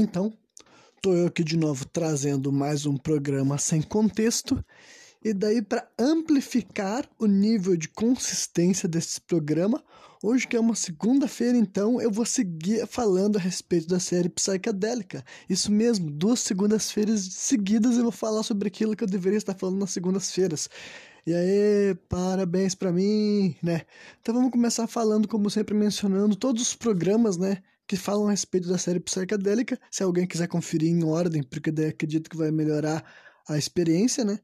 Então, tô eu aqui de novo trazendo mais um programa sem contexto. E daí, para amplificar o nível de consistência desse programa, hoje que é uma segunda-feira, então, eu vou seguir falando a respeito da série psicadélica. Isso mesmo, duas segundas-feiras seguidas eu vou falar sobre aquilo que eu deveria estar falando nas segundas-feiras. E aí, parabéns para mim, né? Então vamos começar falando, como sempre, mencionando todos os programas, né? Que falam a respeito da série psicadélica. Se alguém quiser conferir em ordem, porque daí acredito que vai melhorar a experiência, né?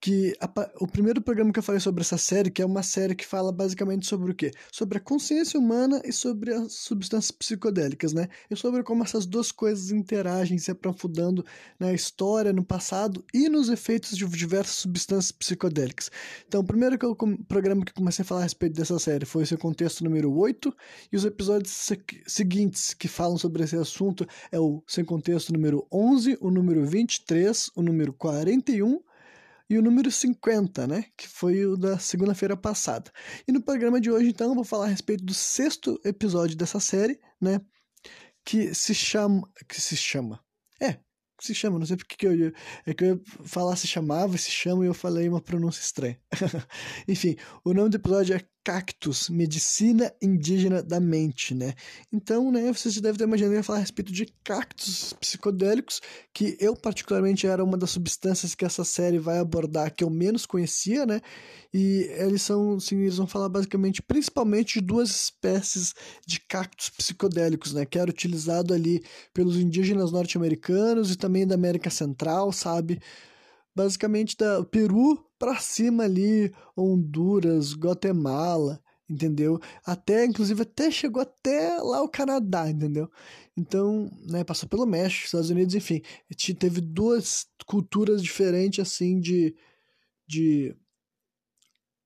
Que a, o primeiro programa que eu falei sobre essa série, que é uma série que fala basicamente sobre o quê? Sobre a consciência humana e sobre as substâncias psicodélicas, né? E sobre como essas duas coisas interagem, se aprofundando na história, no passado e nos efeitos de diversas substâncias psicodélicas. Então, o primeiro que eu, programa que comecei a falar a respeito dessa série foi esse contexto número 8, e os episódios se seguintes que falam sobre esse assunto é o Sem Contexto número 11, o número 23, o número 41 e o número 50, né, que foi o da segunda-feira passada. E no programa de hoje, então, eu vou falar a respeito do sexto episódio dessa série, né, que se chama, que se chama, é, se chama, não sei porque que eu é que eu ia falar se chamava, se chama e eu falei uma pronúncia estranha. Enfim, o nome do episódio é Cactus, Medicina Indígena da Mente, né? Então, né, vocês devem ter imaginado eu falar a respeito de cactos psicodélicos, que eu particularmente era uma das substâncias que essa série vai abordar que eu menos conhecia, né? E eles são, assim, eles vão falar basicamente, principalmente de duas espécies de cactos psicodélicos, né? Que era utilizado ali pelos indígenas norte-americanos e também da América Central, sabe? Basicamente da Peru para cima ali, Honduras, Guatemala, entendeu? Até, inclusive, até chegou até lá o Canadá, entendeu? Então, né, passou pelo México, Estados Unidos, enfim, teve duas culturas diferentes, assim, de, de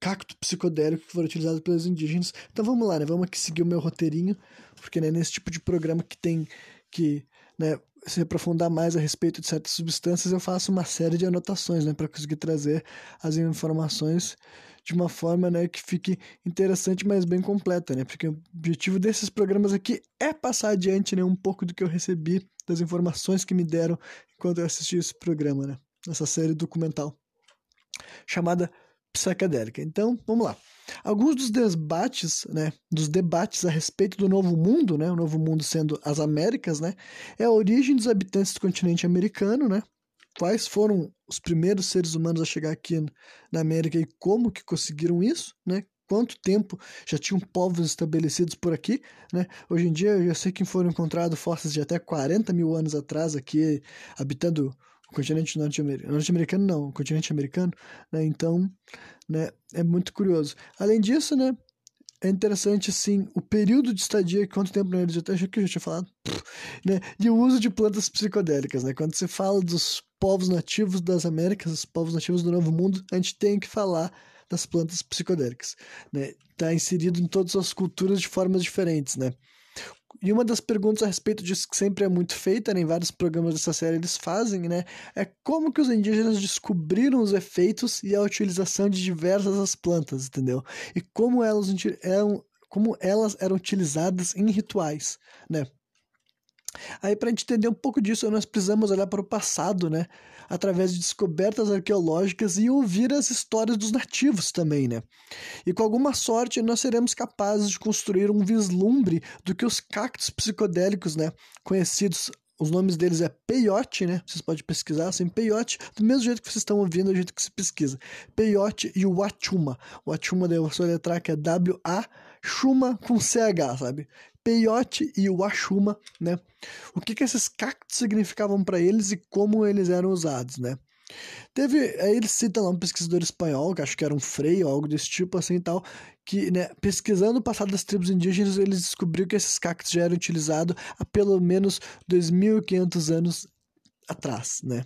cacto psicodélico que foram utilizados pelos indígenas. Então vamos lá, né, vamos aqui seguir o meu roteirinho, porque né, nesse tipo de programa que tem que, né, se aprofundar mais a respeito de certas substâncias, eu faço uma série de anotações, né, para conseguir trazer as informações de uma forma, né, que fique interessante, mas bem completa, né, porque o objetivo desses programas aqui é passar adiante, né, um pouco do que eu recebi das informações que me deram enquanto eu assisti esse programa, né, essa série documental chamada Psicadélica. Então, vamos lá. Alguns dos debates, né, dos debates a respeito do novo mundo, né, o novo mundo sendo as Américas, né, é a origem dos habitantes do continente americano, né, quais foram os primeiros seres humanos a chegar aqui na América e como que conseguiram isso, né, quanto tempo já tinham povos estabelecidos por aqui, né? Hoje em dia eu já sei que foram encontrados fósseis de até 40 mil anos atrás aqui, habitando continente norte-americano, norte-americano não, continente americano, né? Então, né, é muito curioso. Além disso, né, é interessante, assim, o período de estadia, quanto tempo eles já achei que eu já tinha falado, né, e o uso de plantas psicodélicas, né, quando se fala dos povos nativos das Américas, os povos nativos do Novo Mundo, a gente tem que falar das plantas psicodélicas, né, tá inserido em todas as culturas de formas diferentes, né, e uma das perguntas a respeito disso que sempre é muito feita, né, em vários programas dessa série eles fazem, né, é como que os indígenas descobriram os efeitos e a utilização de diversas as plantas, entendeu? E como elas eram, como elas eram utilizadas em rituais, né? Aí, para entender um pouco disso, nós precisamos olhar para o passado, né? Através de descobertas arqueológicas e ouvir as histórias dos nativos também, né? E com alguma sorte, nós seremos capazes de construir um vislumbre do que os cactos psicodélicos, né? Conhecidos os nomes deles é peyote, né? Vocês podem pesquisar assim, peyote, do mesmo jeito que vocês estão ouvindo, do jeito que se pesquisa. Peyote e o Wachuma. O Wachuma, daí eu vou letrar que é W-A, Chuma com CH, sabe? Peiote e o Ashuma, né? O que, que esses cactos significavam para eles e como eles eram usados, né? Teve, aí ele cita lá um pesquisador espanhol, que acho que era um frei ou algo desse tipo assim e tal, que, né, pesquisando o passado das tribos indígenas, eles descobriu que esses cactos já eram utilizados há pelo menos 2.500 anos atrás, né?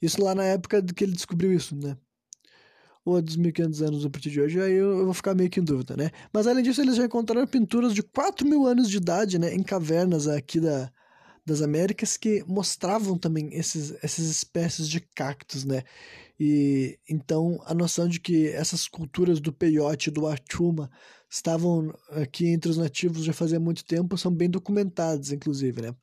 Isso lá na época que ele descobriu isso, né? Ou a dos 1500 anos a partir de hoje, aí eu, eu, vou ficar meio que em dúvida, né? Mas além disso, eles já encontraram pinturas de 4 mil anos de idade, né, em cavernas aqui da, das Américas que mostravam também esses, essas espécies de cactos, né? E então a noção de que essas culturas do peyote, do achuma, estavam aqui entre os nativos já fazia muito tempo, são bem documentadas, inclusive, né?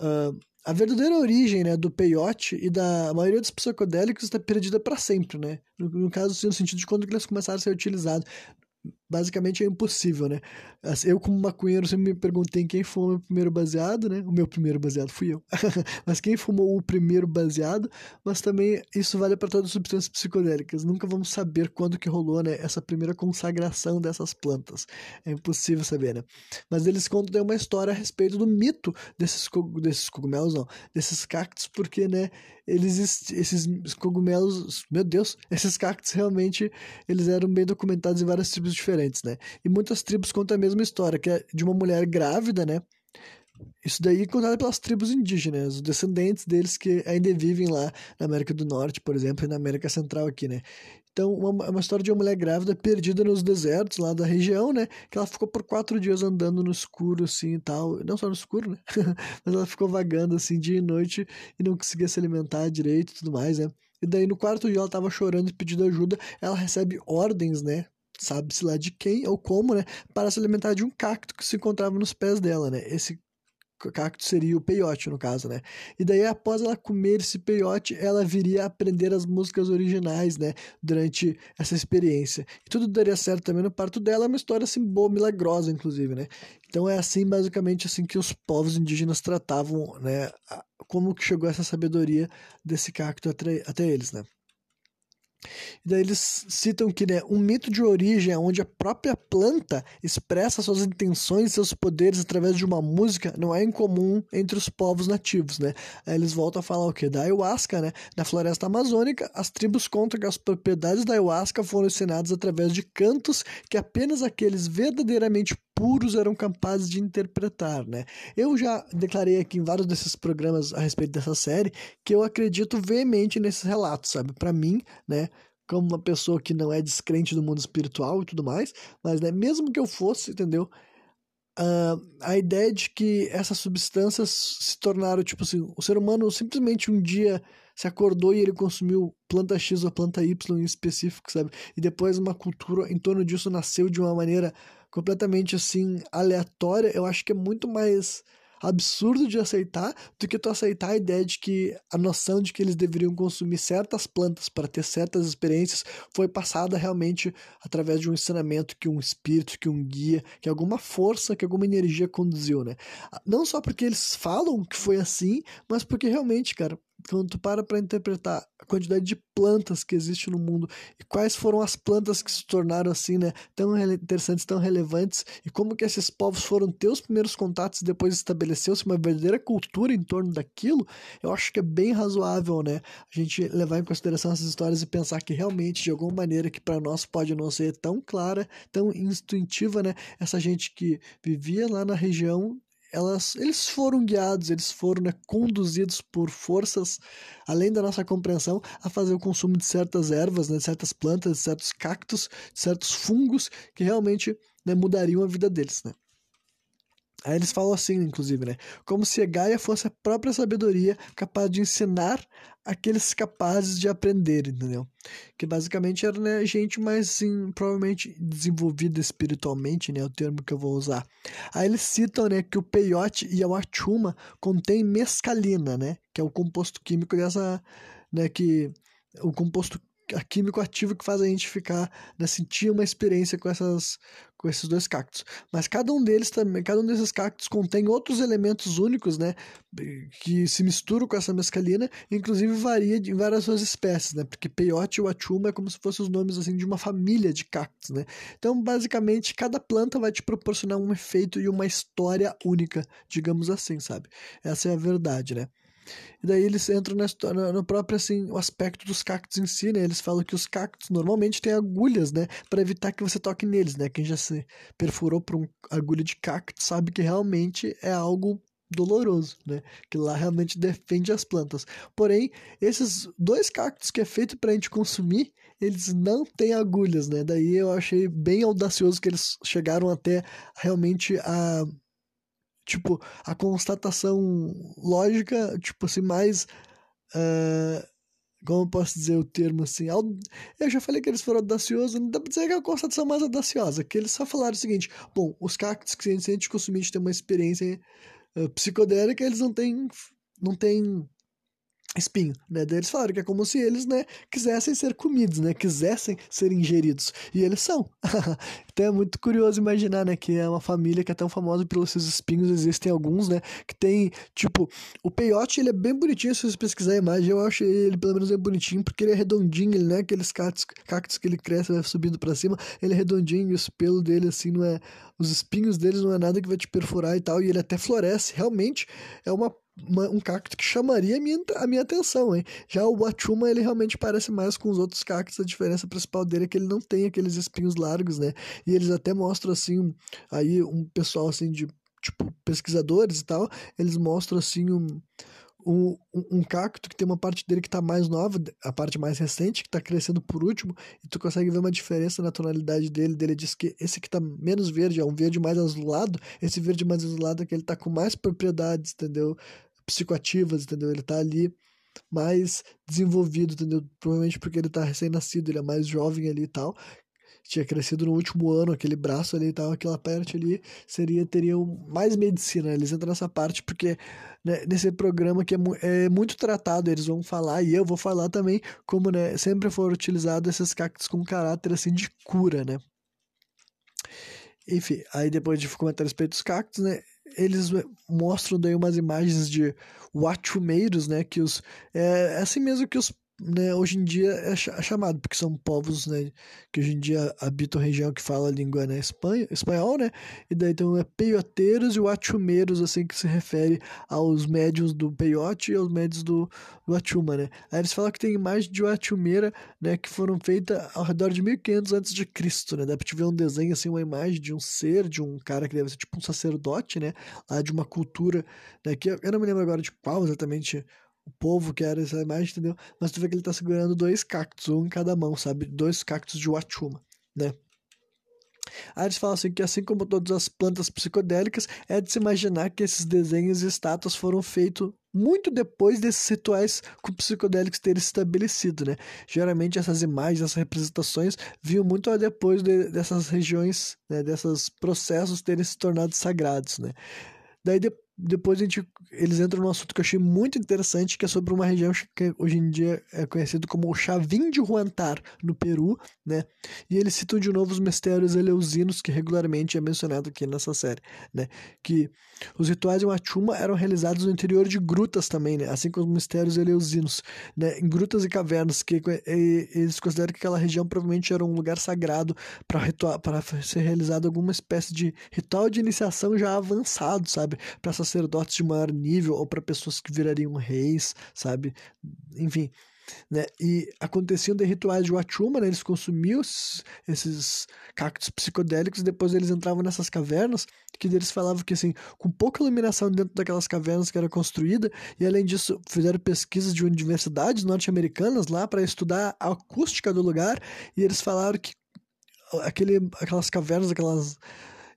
Uh, a verdadeira origem né, do peyote e da maioria dos psicodélicos está perdida para sempre, né? No, no caso, no sentido de quando eles começaram a ser utilizados basicamente é impossível, né? Eu, como maconheiro, sempre me perguntei quem fumou o meu primeiro baseado, né? O meu primeiro baseado fui eu. mas quem fumou o primeiro baseado, mas também isso vale para todas as substâncias psicodélicas. Nunca vamos saber quando que rolou, né? Essa primeira consagração dessas plantas. É impossível saber, né? Mas eles contam uma história a respeito do mito desses, desses cogumelos, não, desses cactos, porque, né? Eles, esses cogumelos, meu Deus, esses cactos realmente, eles eram bem documentados em vários tribos diferentes, né? E muitas tribos contam a mesma história, que é de uma mulher grávida, né? Isso daí é contado pelas tribos indígenas, os descendentes deles que ainda vivem lá na América do Norte, por exemplo, e na América Central aqui, né? Então, uma, uma história de uma mulher grávida perdida nos desertos lá da região, né? Que ela ficou por quatro dias andando no escuro, assim e tal. Não só no escuro, né? Mas ela ficou vagando, assim, dia e noite e não conseguia se alimentar direito e tudo mais, né? E daí, no quarto dia, ela tava chorando e pedindo ajuda. Ela recebe ordens, né? Sabe-se lá de quem ou como, né? Para se alimentar de um cacto que se encontrava nos pés dela, né? Esse cacto seria o peiote, no caso, né? E daí, após ela comer esse peiote, ela viria a aprender as músicas originais, né? Durante essa experiência. E tudo daria certo também no parto dela, uma história, assim, boa, milagrosa, inclusive, né? Então é assim, basicamente, assim que os povos indígenas tratavam, né? Como que chegou essa sabedoria desse cacto até, até eles, né? E daí eles citam que né, um mito de origem é onde a própria planta expressa suas intenções e seus poderes através de uma música não é incomum entre os povos nativos, né? Aí eles voltam a falar o que? Da ayahuasca, né? Na floresta amazônica, as tribos contam que as propriedades da ayahuasca foram ensinadas através de cantos que apenas aqueles verdadeiramente puros eram capazes de interpretar, né? Eu já declarei aqui em vários desses programas a respeito dessa série que eu acredito veemente nesses relatos, sabe? Para mim, né? Como uma pessoa que não é descrente do mundo espiritual e tudo mais, mas né, mesmo que eu fosse, entendeu? Uh, a ideia de que essas substâncias se tornaram, tipo assim, o ser humano simplesmente um dia se acordou e ele consumiu planta X ou planta Y em específico, sabe? E depois uma cultura em torno disso nasceu de uma maneira completamente assim aleatória, eu acho que é muito mais absurdo de aceitar do que tu aceitar a ideia de que a noção de que eles deveriam consumir certas plantas para ter certas experiências foi passada realmente através de um ensinamento que um espírito, que um guia, que alguma força, que alguma energia conduziu, né? Não só porque eles falam que foi assim, mas porque realmente, cara, quando tu para para interpretar a quantidade de plantas que existe no mundo e quais foram as plantas que se tornaram assim, né, tão interessantes, tão relevantes e como que esses povos foram ter os primeiros contatos e depois estabeleceu-se uma verdadeira cultura em torno daquilo, eu acho que é bem razoável, né, a gente levar em consideração essas histórias e pensar que realmente de alguma maneira que para nós pode não ser tão clara, tão intuitiva, né, essa gente que vivia lá na região elas, eles foram guiados, eles foram né, conduzidos por forças além da nossa compreensão a fazer o consumo de certas ervas, né, de certas plantas, de certos cactos, de certos fungos que realmente né, mudariam a vida deles. Né? Aí eles falam assim, inclusive, né? Como se a Gaia fosse a própria sabedoria capaz de ensinar aqueles capazes de aprender, entendeu? Que basicamente era né, gente mais, assim, provavelmente desenvolvida espiritualmente, né? O termo que eu vou usar. Aí eles citam, né, que o peyote e a wachuma contém mescalina, né? Que é o composto químico dessa, né, que o composto químico ativo que faz a gente ficar, né, sentir uma experiência com essas com esses dois cactos. Mas cada um deles também, cada um desses cactos contém outros elementos únicos, né, que se misturam com essa mescalina, inclusive varia em várias suas espécies, né? Porque peyote e wachuma é como se fossem os nomes assim de uma família de cactos, né? Então, basicamente, cada planta vai te proporcionar um efeito e uma história única, digamos assim, sabe? Essa é a verdade, né? E daí eles entram na no próprio assim, o aspecto dos cactos em si, né? Eles falam que os cactos normalmente têm agulhas, né, para evitar que você toque neles, né? Quem já se perfurou por uma agulha de cacto sabe que realmente é algo doloroso, né? Que lá realmente defende as plantas. Porém, esses dois cactos que é feito para a gente consumir, eles não têm agulhas, né? Daí eu achei bem audacioso que eles chegaram até realmente a tipo, a constatação lógica, tipo assim, mais. Uh, como eu posso dizer o termo assim? Eu já falei que eles foram audaciosos, não dá pra dizer que é a constatação mais audaciosa, que eles só falaram o seguinte: bom, os cactos que a gente consumir, a gente tem uma experiência uh, psicodélica, eles não têm, não têm espinho, né? Daí eles falaram que é como se eles, né, quisessem ser comidos, né? Quisessem ser ingeridos. E eles são. então é muito curioso imaginar, né, que é uma família que é tão famosa pelos seus espinhos, existem alguns, né, que tem, tipo, o peiote, ele é bem bonitinho, se você pesquisar a imagem, eu acho ele pelo menos bem bonitinho, porque ele é redondinho, ele não é aqueles cactos, cactos que ele cresce, vai subindo para cima, ele é redondinho, e os dele, assim, não é, os espinhos deles não é nada que vai te perfurar e tal, e ele até floresce, realmente é uma uma, um cacto que chamaria a minha, a minha atenção, hein? Já o Wachuma, ele realmente parece mais com os outros cactos, a diferença principal dele é que ele não tem aqueles espinhos largos, né? E eles até mostram, assim, um, aí um pessoal, assim, de, tipo, pesquisadores e tal, eles mostram, assim, um, um, um, cacto que tem uma parte dele que está mais nova, a parte mais recente, que está crescendo por último, e tu consegue ver uma diferença na tonalidade dele. Dele diz que esse que está menos verde é um verde mais azulado, esse verde mais azulado é que ele está com mais propriedades, entendeu? Psicoativas, entendeu? Ele está ali mais desenvolvido, entendeu? Provavelmente porque ele está recém-nascido, ele é mais jovem ali e tal, tinha crescido no último ano, aquele braço ali e tal, aquela parte ali seria, teria mais medicina. Eles entram nessa parte porque né, nesse programa que é, é, muito tratado, eles vão falar, e eu vou falar também, como né, sempre foram utilizados esses cactos com caráter assim de cura, né? Enfim, aí depois de comentar a respeito dos cactos, né? Eles mostram daí umas imagens de wachumeiros, né? Que os. É, é assim mesmo que os né, hoje em dia é chamado, porque são povos né, que hoje em dia habitam região que fala a língua né, espanha, espanhol, né? E daí então é peioteiros e achumeiros, assim, que se refere aos médios do peiote e aos médios do, do achuma, né? Aí eles falam que tem imagens de achumeira, né, que foram feitas ao redor de 1500 antes de Cristo, né? Dá pra te ver um desenho, assim, uma imagem de um ser, de um cara que deve ser tipo um sacerdote, né? Lá de uma cultura, né, que eu não me lembro agora de qual exatamente o povo que era essa imagem, entendeu? Mas tu vê que ele tá segurando dois cactos, um em cada mão, sabe? Dois cactos de Wachuma, né? Aí eles falam assim que assim como todas as plantas psicodélicas, é de se imaginar que esses desenhos e estátuas foram feitos muito depois desses rituais com psicodélicos terem se estabelecido, né? Geralmente essas imagens, essas representações vinham muito depois de, dessas regiões, né? desses processos terem se tornado sagrados, né? Daí depois depois a gente, eles entram num assunto que eu achei muito interessante, que é sobre uma região que hoje em dia é conhecido como o Chavim de Huantar, no Peru, né? E eles citam de novo os mistérios eleusinos, que regularmente é mencionado aqui nessa série, né? Que os rituais de Machuma eram realizados no interior de grutas também, né? Assim como os mistérios eleusinos, né? Em grutas e cavernas, que e, eles consideram que aquela região provavelmente era um lugar sagrado para ser realizado alguma espécie de ritual de iniciação já avançado, sabe? Para sacerdotes de maior nível ou para pessoas que virariam reis, sabe? Enfim, né? E aconteciam de rituais de Wachuma, né? Eles consumiam esses cactos psicodélicos, depois eles entravam nessas cavernas, que eles falavam que assim, com pouca iluminação dentro daquelas cavernas que era construída, e além disso, fizeram pesquisas de universidades norte-americanas lá para estudar a acústica do lugar, e eles falaram que aquele, aquelas cavernas, aquelas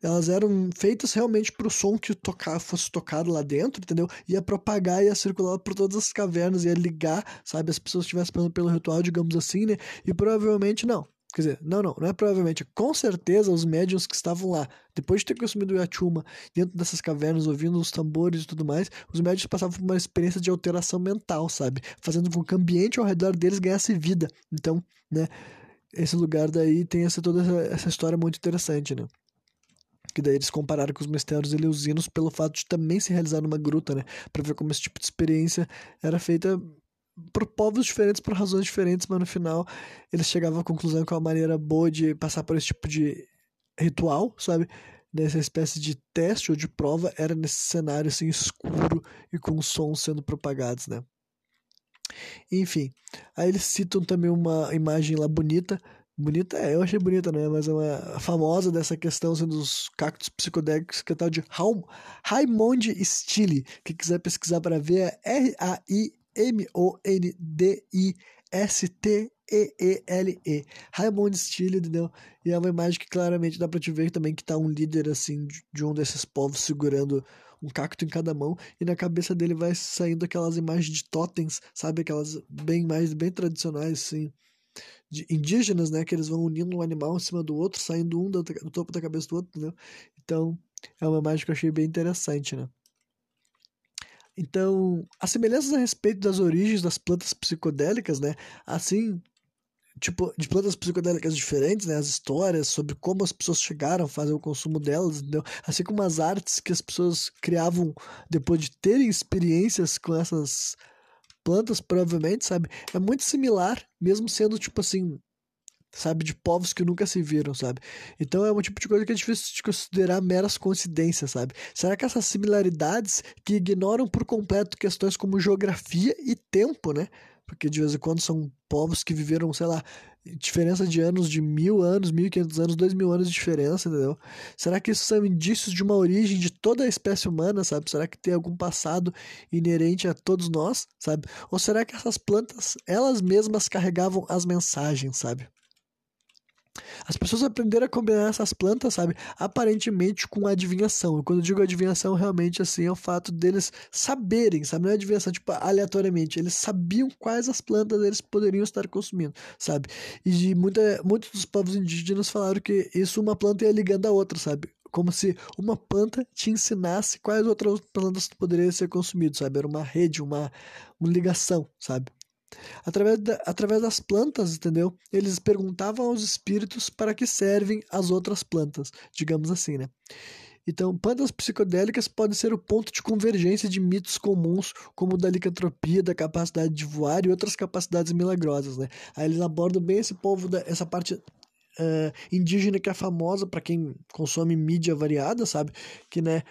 elas eram feitas realmente para o som que tocar, fosse tocado lá dentro, entendeu? Ia propagar, ia circular por todas as cavernas, ia ligar, sabe? As pessoas estivessem passando pelo ritual, digamos assim, né? E provavelmente não. Quer dizer, não, não, não é provavelmente. Com certeza, os médiums que estavam lá, depois de ter consumido o Yachuma, dentro dessas cavernas, ouvindo os tambores e tudo mais, os médiums passavam por uma experiência de alteração mental, sabe? Fazendo com que o ambiente ao redor deles ganhasse vida. Então, né? Esse lugar daí tem essa, toda essa, essa história muito interessante, né? Que daí eles compararam com os mistérios eleusinos pelo fato de também se realizar numa gruta, né? Para ver como esse tipo de experiência era feita por povos diferentes, por razões diferentes, mas no final eles chegavam à conclusão que uma maneira boa de passar por esse tipo de ritual, sabe? Nessa espécie de teste ou de prova era nesse cenário assim escuro e com sons sendo propagados, né? Enfim, aí eles citam também uma imagem lá bonita Bonita, é, eu achei bonita, né? Mas é uma famosa dessa questão assim, dos cactos psicodélicos, que é tal de Raimond Stille. Quem quiser pesquisar para ver é R-A-I-M-O-N-D-I-S-T-E-E-L-E. Raimond Stille, entendeu? E é uma imagem que claramente dá pra te ver também que tá um líder, assim, de um desses povos segurando um cacto em cada mão, e na cabeça dele vai saindo aquelas imagens de totens, sabe? Aquelas bem mais, bem tradicionais, assim indígenas, né? Que eles vão unindo um animal em cima do outro, saindo um do, do topo da cabeça do outro, entendeu? Então, é uma imagem que eu achei bem interessante, né? Então, as semelhanças a respeito das origens das plantas psicodélicas, né? Assim, tipo, de plantas psicodélicas diferentes, né? As histórias sobre como as pessoas chegaram a fazer o consumo delas, entendeu? Assim como as artes que as pessoas criavam depois de terem experiências com essas plantas, provavelmente, sabe? É muito similar, mesmo sendo, tipo assim, sabe? De povos que nunca se viram, sabe? Então é um tipo de coisa que é difícil de considerar meras coincidências, sabe? Será que essas similaridades que ignoram por completo questões como geografia e tempo, né? Porque de vez em quando são povos que viveram, sei lá, diferença de anos de mil anos, mil e quinhentos anos, dois mil anos de diferença, entendeu? Será que isso são indícios de uma origem de toda a espécie humana, sabe? Será que tem algum passado inerente a todos nós, sabe? Ou será que essas plantas, elas mesmas carregavam as mensagens, sabe? As pessoas aprenderam a combinar essas plantas, sabe? Aparentemente com adivinhação. E quando eu digo adivinhação, realmente assim é o fato deles saberem, sabe? Não é adivinhação, tipo, aleatoriamente. Eles sabiam quais as plantas eles poderiam estar consumindo, sabe? E muita, muitos dos povos indígenas falaram que isso uma planta ia ligando a outra, sabe? Como se uma planta te ensinasse quais outras plantas poderiam ser consumidas, sabe? Era uma rede, uma, uma ligação, sabe? Através, da, através das plantas, entendeu? Eles perguntavam aos espíritos para que servem as outras plantas, digamos assim, né? Então, plantas psicodélicas podem ser o ponto de convergência de mitos comuns, como o da licantropia, da capacidade de voar e outras capacidades milagrosas, né? Aí eles abordam bem esse povo, da, essa parte uh, indígena que é famosa para quem consome mídia variada, sabe? Que, né,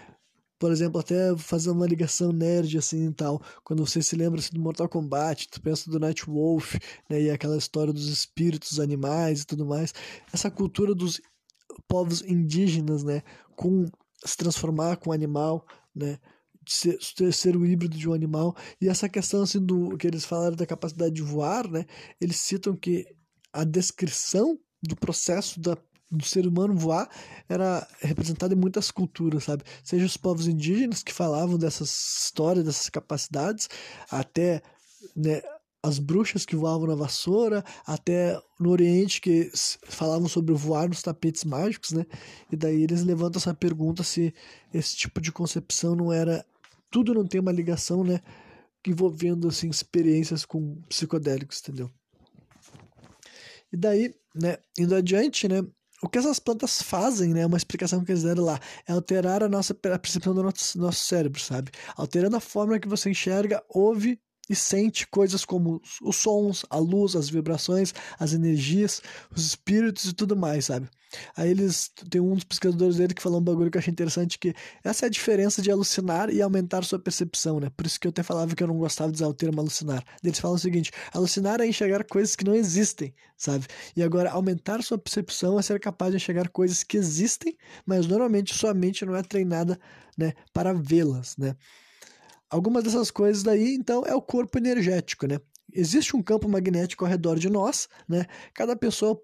por exemplo, até fazer uma ligação nerd assim e tal. Quando você se lembra assim, do Mortal Kombat, tu pensa do Night Wolf, né? E aquela história dos espíritos animais e tudo mais. Essa cultura dos povos indígenas, né? Com se transformar com um animal, né? Ser, ser o híbrido de um animal. E essa questão assim do que eles falaram da capacidade de voar, né? Eles citam que a descrição do processo da do ser humano voar era representado em muitas culturas, sabe? Seja os povos indígenas que falavam dessas histórias, dessas capacidades, até né, as bruxas que voavam na vassoura, até no Oriente que falavam sobre voar nos tapetes mágicos, né? E daí eles levantam essa pergunta se esse tipo de concepção não era tudo não tem uma ligação, né, envolvendo assim experiências com psicodélicos, entendeu? E daí, né, indo adiante, né, o que essas plantas fazem, né? Uma explicação que eles deram lá é alterar a nossa a percepção do nosso, nosso cérebro, sabe? Alterando a forma que você enxerga, ouve e sente coisas como os sons, a luz, as vibrações, as energias, os espíritos e tudo mais, sabe? Aí eles tem um dos pesquisadores dele que falou um bagulho que eu achei interessante que essa é a diferença de alucinar e aumentar sua percepção, né? Por isso que eu até falava que eu não gostava de usar o termo alucinar. Eles falam o seguinte: alucinar é enxergar coisas que não existem, sabe? E agora aumentar sua percepção é ser capaz de enxergar coisas que existem, mas normalmente sua mente não é treinada, né, para vê-las, né? Algumas dessas coisas daí, então, é o corpo energético, né? Existe um campo magnético ao redor de nós, né? Cada pessoa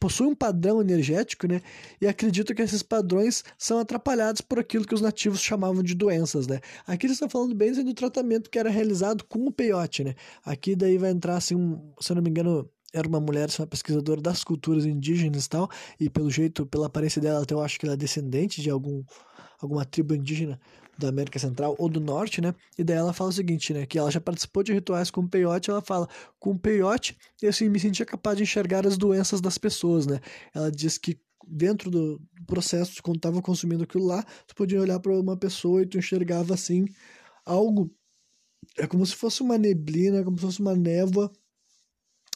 possui um padrão energético, né? E acredito que esses padrões são atrapalhados por aquilo que os nativos chamavam de doenças, né? Aqui eles estão falando bem do tratamento que era realizado com o peiote, né? Aqui daí vai entrar, assim, um, se eu não me engano, era uma mulher, uma pesquisadora das culturas indígenas e tal, e pelo jeito, pela aparência dela, até eu acho que ela é descendente de algum, alguma tribo indígena da América Central ou do Norte, né? E daí ela fala o seguinte, né? Que ela já participou de rituais com peiote, ela fala, com peiote, eu assim, me sentia capaz de enxergar as doenças das pessoas, né? Ela diz que dentro do processo, quando estava consumindo aquilo lá, tu podia olhar para uma pessoa e tu enxergava assim algo é como se fosse uma neblina, como se fosse uma névoa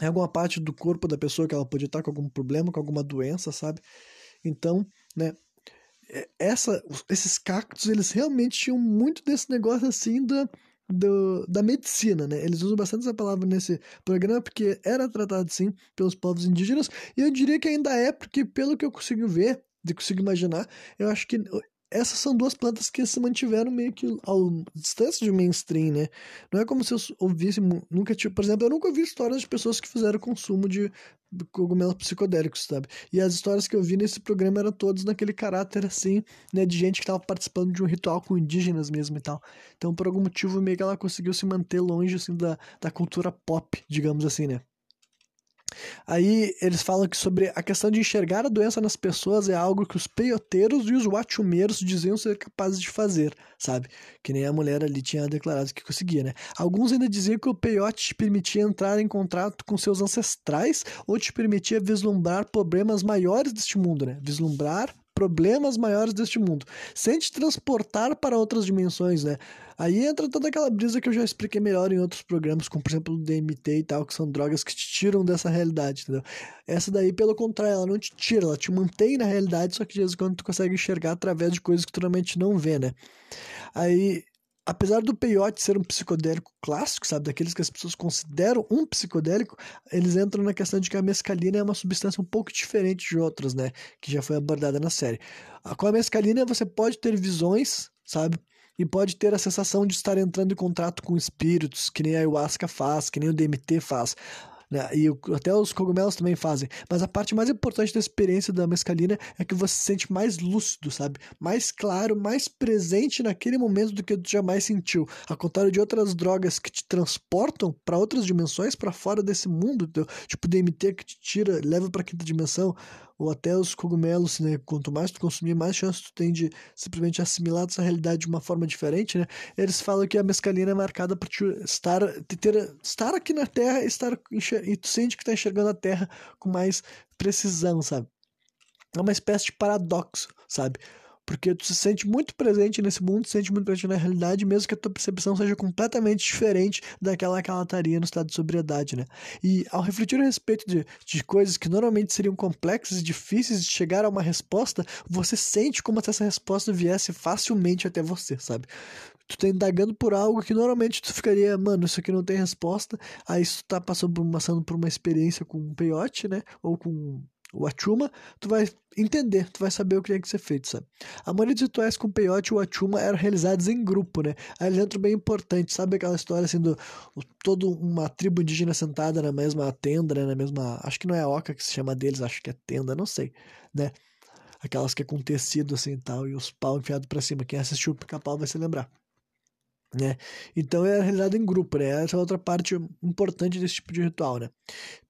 em alguma parte do corpo da pessoa que ela podia estar com algum problema, com alguma doença, sabe? Então, né, é, essa, esses cactos, eles realmente tinham muito desse negócio assim da, do, da medicina, né? Eles usam bastante essa palavra nesse programa porque era tratado, sim, pelos povos indígenas e eu diria que ainda é, porque pelo que eu consigo ver, de consigo imaginar, eu acho que essas são duas plantas que se mantiveram meio que ao distância de mainstream, né? Não é como se eu ouvisse nunca por exemplo, eu nunca ouvi histórias de pessoas que fizeram consumo de cogumelos psicodélicos, sabe? E as histórias que eu vi nesse programa eram todas naquele caráter assim, né, de gente que estava participando de um ritual com indígenas mesmo e tal. Então, por algum motivo meio que ela conseguiu se manter longe assim da, da cultura pop, digamos assim, né? Aí eles falam que sobre a questão de enxergar a doença nas pessoas é algo que os peioteiros e os wachumeiros diziam ser capazes de fazer, sabe? Que nem a mulher ali tinha declarado que conseguia, né? Alguns ainda diziam que o peiote te permitia entrar em contato com seus ancestrais ou te permitia vislumbrar problemas maiores deste mundo, né? Vislumbrar problemas maiores deste mundo, sem te transportar para outras dimensões, né? Aí entra toda aquela brisa que eu já expliquei melhor em outros programas, como por exemplo o DMT e tal, que são drogas que te tiram dessa realidade, entendeu? Essa daí, pelo contrário, ela não te tira, ela te mantém na realidade, só que de vez em quando tu consegue enxergar através de coisas que tu normalmente não vê, né? Aí apesar do peyote ser um psicodélico clássico, sabe, daqueles que as pessoas consideram um psicodélico, eles entram na questão de que a mescalina é uma substância um pouco diferente de outras, né, que já foi abordada na série. Com a mescalina você pode ter visões, sabe, e pode ter a sensação de estar entrando em contato com espíritos, que nem a ayahuasca faz, que nem o DMT faz né? E até os cogumelos também fazem. Mas a parte mais importante da experiência da mescalina é que você se sente mais lúcido, sabe? Mais claro, mais presente naquele momento do que tu jamais sentiu. Ao contrário de outras drogas que te transportam para outras dimensões, para fora desse mundo, tipo DMT que te tira, leva para quinta dimensão ou até os cogumelos, né? Quanto mais tu consumir, mais chance tu tem de simplesmente assimilar essa realidade de uma forma diferente, né? Eles falam que a mescalina é marcada por estar, ter, estar aqui na Terra estar, e tu sente que tá enxergando a Terra com mais precisão, sabe? É uma espécie de paradoxo, sabe? Porque tu se sente muito presente nesse mundo, se sente muito presente na realidade, mesmo que a tua percepção seja completamente diferente daquela que ela estaria no estado de sobriedade, né? E ao refletir a respeito de, de coisas que normalmente seriam complexas e difíceis de chegar a uma resposta, você sente como se essa resposta viesse facilmente até você, sabe? tu tá indagando por algo que normalmente tu ficaria, mano, isso aqui não tem resposta. Aí tu tá passando por, passando por uma experiência com um peiote, né? Ou com o Achuma, tu vai entender, tu vai saber o que tem que ser feito, sabe? A maioria dos rituais com peyote e o Achuma eram realizados em grupo, né? Aí eles entram bem importante, sabe aquela história assim do todo uma tribo indígena sentada na mesma tenda, né? Na mesma, acho que não é oca que se chama deles, acho que é tenda, não sei, né? Aquelas que é com tecido assim e tal, e os pau enfiados para cima. Quem assistiu o pica-pau vai se lembrar né? Então é realizado em grupo, né? Essa é outra parte importante desse tipo de ritual, né?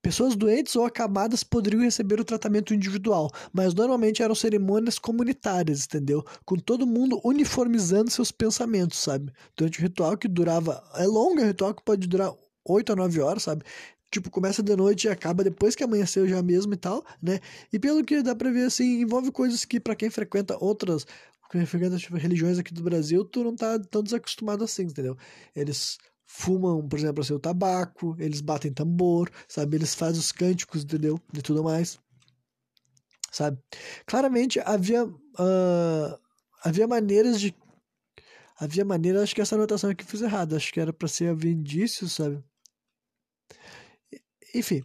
Pessoas doentes ou acamadas poderiam receber o tratamento individual, mas normalmente eram cerimônias comunitárias, entendeu? Com todo mundo uniformizando seus pensamentos, sabe? Durante o ritual que durava, é longo, é um ritual que pode durar 8 a 9 horas, sabe? Tipo, começa de noite e acaba depois que amanheceu já mesmo e tal, né? E pelo que dá pra ver, assim, envolve coisas que para quem frequenta outras frequenta tipo, religiões aqui do Brasil, tu não tá tão desacostumado assim, entendeu? Eles fumam, por exemplo, assim, o tabaco, eles batem tambor, sabe? Eles fazem os cânticos, entendeu? E tudo mais, sabe? Claramente havia, uh, havia maneiras de. Havia maneiras, acho que essa anotação aqui fiz errada, acho que era para ser havia indícios, sabe? Enfim,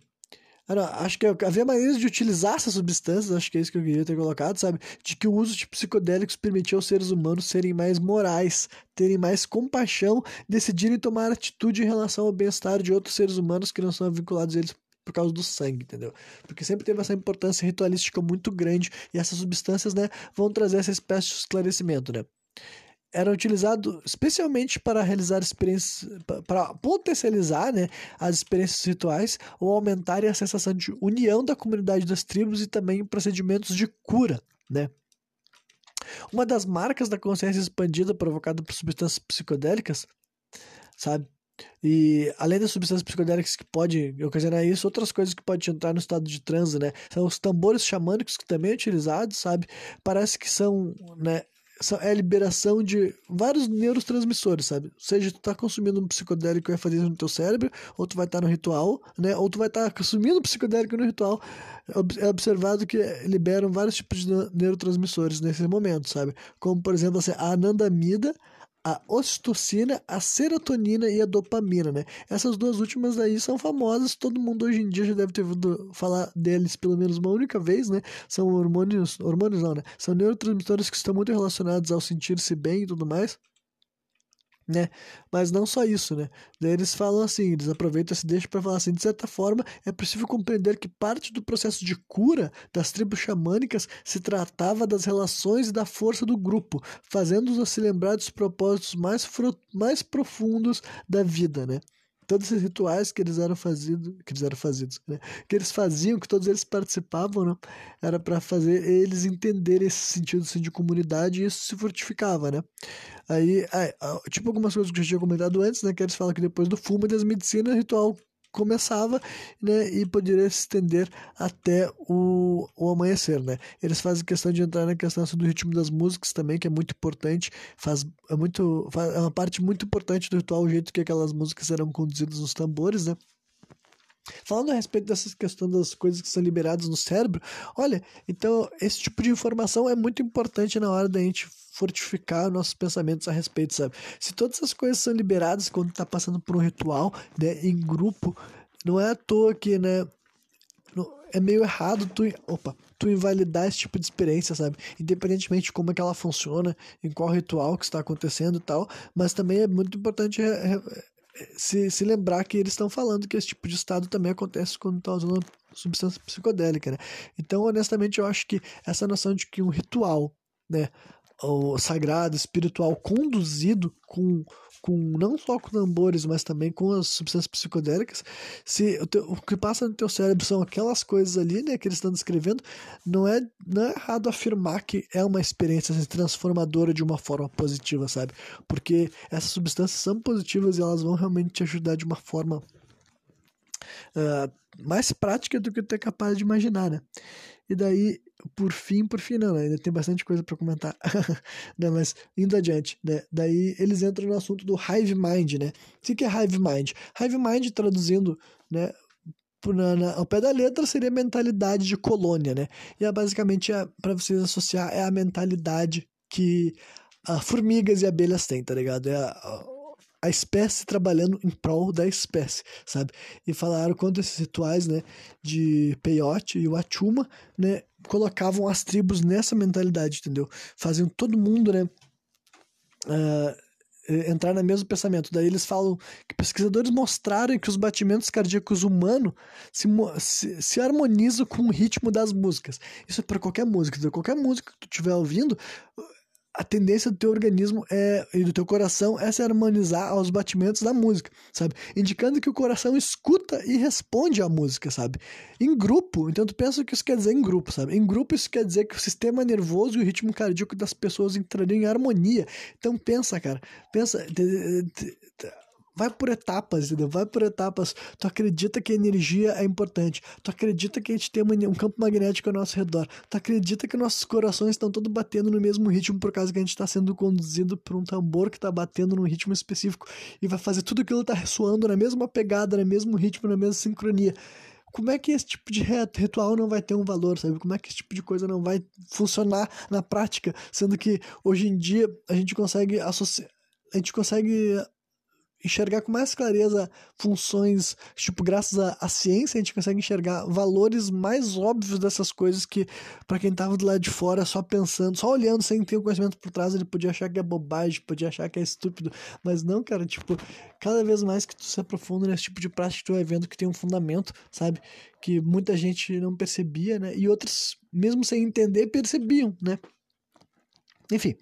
acho que havia maneiras de utilizar essas substâncias, acho que é isso que eu queria ter colocado, sabe? De que o uso de psicodélicos permitia aos seres humanos serem mais morais, terem mais compaixão, decidirem tomar atitude em relação ao bem-estar de outros seres humanos que não são vinculados a eles por causa do sangue, entendeu? Porque sempre teve essa importância ritualística muito grande e essas substâncias, né, vão trazer essa espécie de esclarecimento, né? Era utilizado especialmente para realizar experiências, para potencializar né, as experiências rituais ou aumentar a sensação de união da comunidade das tribos e também procedimentos de cura, né? Uma das marcas da consciência expandida provocada por substâncias psicodélicas, sabe? E além das substâncias psicodélicas que pode ocasionar isso, outras coisas que pode entrar no estado de transe, né? São os tambores xamânicos que também é utilizado, sabe? Parece que são, né, é a liberação de vários neurotransmissores, sabe? Seja tu tá consumindo um psicodélico e vai fazer isso no teu cérebro, ou tu vai estar tá no ritual, né? Ou tu vai estar tá consumindo um psicodélico no ritual. É observado que liberam vários tipos de neurotransmissores nesse momento, sabe? Como, por exemplo, assim, a anandamida, a ocitocina, a serotonina e a dopamina, né? Essas duas últimas aí são famosas, todo mundo hoje em dia já deve ter ouvido falar deles pelo menos uma única vez, né? São hormônios, hormônios não, né? São neurotransmissores que estão muito relacionados ao sentir-se bem e tudo mais né? Mas não só isso, né? Eles falam assim, eles aproveitam esse deixo para falar assim, de certa forma, é possível compreender que parte do processo de cura das tribos xamânicas se tratava das relações e da força do grupo, fazendo-os se lembrar dos propósitos mais, mais profundos da vida, né? Todos esses rituais que eles eram fazidos, que eles eram fazidos, né? que eles faziam, que todos eles participavam, né? Era para fazer eles entenderem esse sentido assim, de comunidade e isso se fortificava, né? Aí, aí, tipo algumas coisas que eu já tinha comentado antes, né? Que eles falam que depois do fumo das medicinas, ritual começava né, e poderia se estender até o, o amanhecer. Né? Eles fazem questão de entrar na questão do ritmo das músicas também, que é muito importante, faz, é, muito, faz, é uma parte muito importante do ritual, o jeito que aquelas músicas eram conduzidas nos tambores, né? Falando a respeito dessas questões das coisas que são liberadas no cérebro, olha, então esse tipo de informação é muito importante na hora da gente fortificar nossos pensamentos a respeito, sabe? Se todas essas coisas são liberadas quando tá passando por um ritual, né, em grupo, não é à toa que, né, é meio errado tu, opa, tu invalidar esse tipo de experiência, sabe? Independentemente de como é que ela funciona, em qual ritual que está acontecendo e tal, mas também é muito importante se, se lembrar que eles estão falando que esse tipo de estado também acontece quando está usando substância psicodélica, né? Então, honestamente, eu acho que essa noção de que um ritual, né, o sagrado, espiritual, conduzido com com não só com tambores, mas também com as substâncias psicodélicas, se o, teu, o que passa no teu cérebro são aquelas coisas ali, né, que eles estão descrevendo, não é, não é errado afirmar que é uma experiência assim, transformadora de uma forma positiva, sabe? Porque essas substâncias são positivas e elas vão realmente te ajudar de uma forma uh, mais prática do que tu é capaz de imaginar, né? E daí, por fim, por fim não, né? ainda tem bastante coisa para comentar, né? Mas indo adiante, né? Daí eles entram no assunto do Hive Mind, né? O que é Hive Mind? Hive Mind, traduzindo, né? Na, na, ao pé da letra seria mentalidade de colônia, né? E é basicamente, é, para vocês associar, é a mentalidade que a formigas e abelhas têm, tá ligado? É a, a espécie trabalhando em prol da espécie, sabe? E falaram quanto esses rituais, né, de peyote e o achuma, né, colocavam as tribos nessa mentalidade, entendeu? Faziam todo mundo, né, uh, entrar no mesmo pensamento. Daí eles falam que pesquisadores mostraram que os batimentos cardíacos humanos se, se, se harmonizam com o ritmo das músicas. Isso é para qualquer música. Entendeu? Qualquer música que tu estiver ouvindo, a tendência do teu organismo é, e do teu coração é se harmonizar aos batimentos da música, sabe? Indicando que o coração escuta e responde à música, sabe? Em grupo, então tu pensa que isso quer dizer em grupo, sabe? Em grupo isso quer dizer que o sistema nervoso e o ritmo cardíaco das pessoas entrariam em harmonia. Então pensa, cara, pensa, vai por etapas, entendeu? Vai por etapas. Tu acredita que a energia é importante. Tu acredita que a gente tem um campo magnético ao nosso redor. Tu acredita que nossos corações estão todos batendo no mesmo ritmo por causa que a gente está sendo conduzido por um tambor que está batendo num ritmo específico e vai fazer tudo aquilo tá ressoando na mesma pegada, no mesmo ritmo, na mesma sincronia. Como é que esse tipo de ritual não vai ter um valor, sabe? Como é que esse tipo de coisa não vai funcionar na prática, sendo que hoje em dia a gente consegue associar a gente consegue enxergar com mais clareza funções, tipo, graças à, à ciência a gente consegue enxergar valores mais óbvios dessas coisas que para quem tava do lado de fora só pensando, só olhando sem ter o conhecimento por trás, ele podia achar que é bobagem, podia achar que é estúpido, mas não, cara, tipo, cada vez mais que tu se aprofunda nesse tipo de prática, tu vai vendo que tem um fundamento, sabe? Que muita gente não percebia, né? E outros, mesmo sem entender, percebiam, né? Enfim,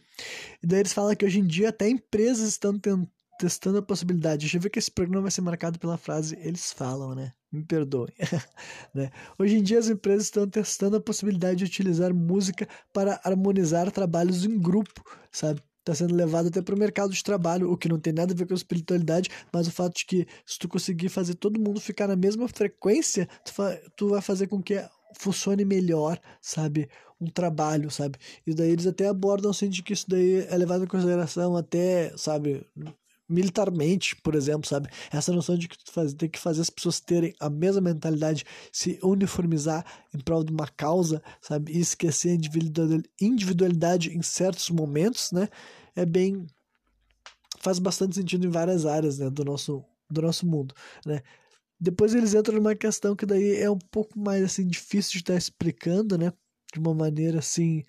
daí eles falam que hoje em dia até empresas estão tentando testando a possibilidade. Eu ver que esse programa vai ser marcado pela frase eles falam, né? Me perdoem. né? Hoje em dia as empresas estão testando a possibilidade de utilizar música para harmonizar trabalhos em grupo, sabe? Está sendo levado até para o mercado de trabalho, o que não tem nada a ver com a espiritualidade, mas o fato de que se tu conseguir fazer todo mundo ficar na mesma frequência, tu, tu vai fazer com que funcione melhor, sabe? Um trabalho, sabe? E daí eles até abordam assim de que isso daí é levado em consideração até, sabe, militarmente, por exemplo, sabe? Essa noção de que tu faz, tem que fazer as pessoas terem a mesma mentalidade, se uniformizar em prol de uma causa, sabe? E esquecer a individualidade em certos momentos, né? É bem. faz bastante sentido em várias áreas né? do, nosso, do nosso mundo, né? Depois eles entram numa questão que daí é um pouco mais assim difícil de estar explicando, né? De uma maneira assim.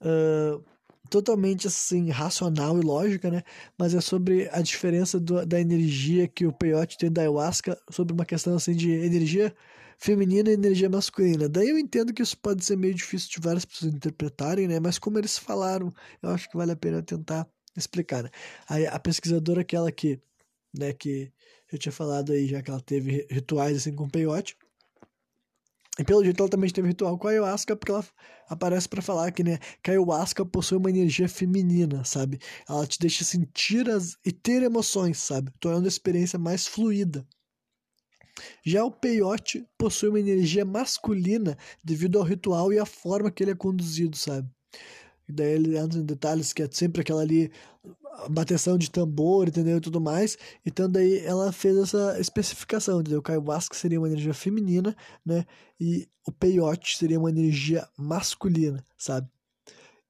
Uh totalmente assim racional e lógica, né? Mas é sobre a diferença do, da energia que o peyote tem da ayahuasca, sobre uma questão assim de energia feminina e energia masculina. Daí eu entendo que isso pode ser meio difícil de várias pessoas interpretarem, né? Mas como eles falaram, eu acho que vale a pena tentar explicar, né? Aí a pesquisadora aquela que né, que eu tinha falado aí, já que ela teve rituais assim com o peiote. E pelo jeito ela também teve ritual com a ayahuasca, porque ela aparece para falar que, né, que a ayahuasca possui uma energia feminina, sabe? Ela te deixa sentir as, e ter emoções, sabe? Tornando a experiência mais fluida. Já o peiote possui uma energia masculina devido ao ritual e à forma que ele é conduzido, sabe? E daí ele entra em detalhes que é sempre aquela ali bateção de tambor, entendeu? E tudo mais. Então daí ela fez essa especificação, entendeu? O ayahuasca seria uma energia feminina, né? E o peyote seria uma energia masculina, sabe?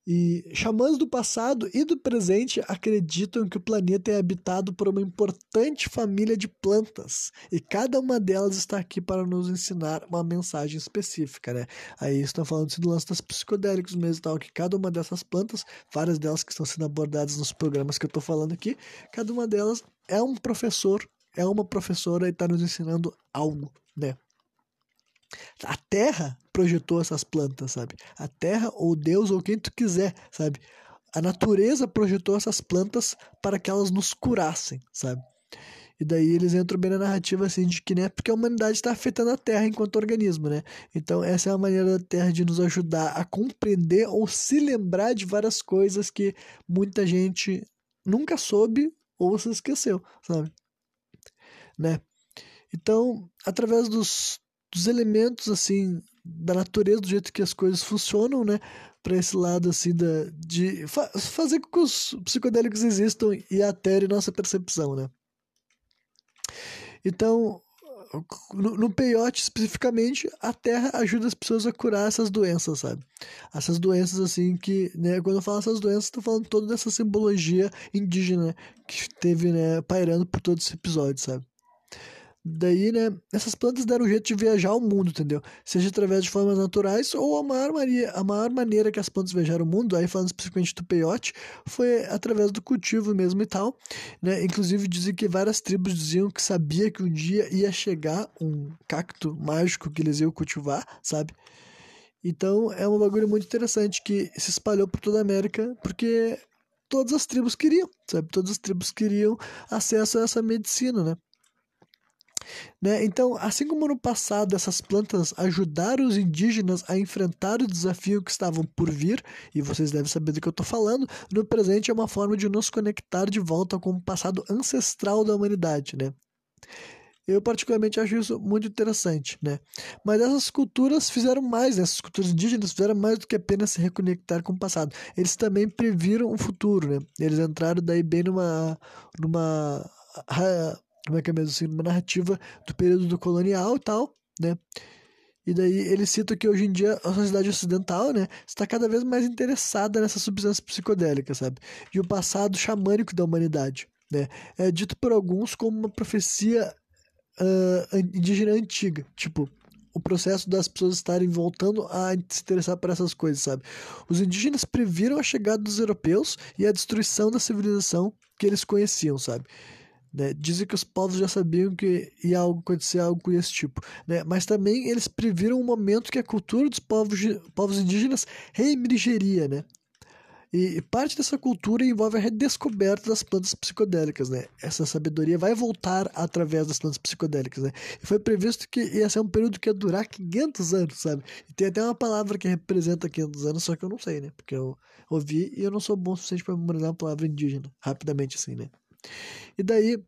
E xamãs do passado e do presente acreditam que o planeta é habitado por uma importante família de plantas e cada uma delas está aqui para nos ensinar uma mensagem específica, né? Aí estão falando do lance das psicodélicos mesmo, tal, que cada uma dessas plantas, várias delas que estão sendo abordadas nos programas que eu estou falando aqui, cada uma delas é um professor, é uma professora e está nos ensinando algo, né? A terra projetou essas plantas, sabe? A terra, ou Deus, ou quem tu quiser, sabe? A natureza projetou essas plantas para que elas nos curassem, sabe? E daí eles entram bem na narrativa assim de que, né, porque a humanidade está afetando a Terra enquanto organismo, né? Então essa é a maneira da Terra de nos ajudar a compreender ou se lembrar de várias coisas que muita gente nunca soube ou se esqueceu, sabe? Né? Então, através dos, dos elementos assim da natureza do jeito que as coisas funcionam, né? Para esse lado assim da de fa fazer com que os psicodélicos existam e alterem nossa percepção, né? Então, no, no peiote especificamente, a terra ajuda as pessoas a curar essas doenças, sabe? Essas doenças assim que, né, quando eu falo essas doenças, estou falando toda dessa simbologia indígena que teve, né, pairando por todo esse episódio, sabe? Daí, né, essas plantas deram jeito de viajar o mundo, entendeu? Seja através de formas naturais ou a maior, maria, a maior maneira que as plantas viajaram o mundo, aí falando especificamente do peiote, foi através do cultivo mesmo e tal, né? Inclusive dizem que várias tribos diziam que sabia que um dia ia chegar um cacto mágico que eles iam cultivar, sabe? Então é um bagulho muito interessante que se espalhou por toda a América, porque todas as tribos queriam, sabe? Todas as tribos queriam acesso a essa medicina, né? Né? Então, assim como no passado essas plantas ajudaram os indígenas a enfrentar o desafio que estavam por vir, e vocês devem saber do que eu estou falando, no presente é uma forma de nos conectar de volta com o passado ancestral da humanidade. Né? Eu particularmente acho isso muito interessante, né? Mas essas culturas fizeram mais, né? essas culturas indígenas fizeram mais do que apenas se reconectar com o passado. Eles também previram o futuro, né? Eles entraram daí bem numa numa como é que é mesmo assim, uma narrativa do período do colonial e tal, né? E daí ele cita que hoje em dia a sociedade ocidental, né, está cada vez mais interessada nessas substâncias psicodélicas, sabe? E o passado xamânico da humanidade, né? É dito por alguns como uma profecia uh, indígena antiga, tipo, o processo das pessoas estarem voltando a se interessar por essas coisas, sabe? Os indígenas previram a chegada dos europeus e a destruição da civilização que eles conheciam, sabe? Né? Dizem que os povos já sabiam que ia acontecer algo desse tipo, né? mas também eles previram um momento que a cultura dos povos, povos indígenas reemergeria, né? E parte dessa cultura envolve a redescoberta das plantas psicodélicas, né? Essa sabedoria vai voltar através das plantas psicodélicas, né? E foi previsto que ia ser um período que ia durar 500 anos, sabe? E tem até uma palavra que representa 500 anos, só que eu não sei, né? Porque eu ouvi e eu não sou bom o suficiente para memorizar uma palavra indígena, rapidamente assim, né? E daí,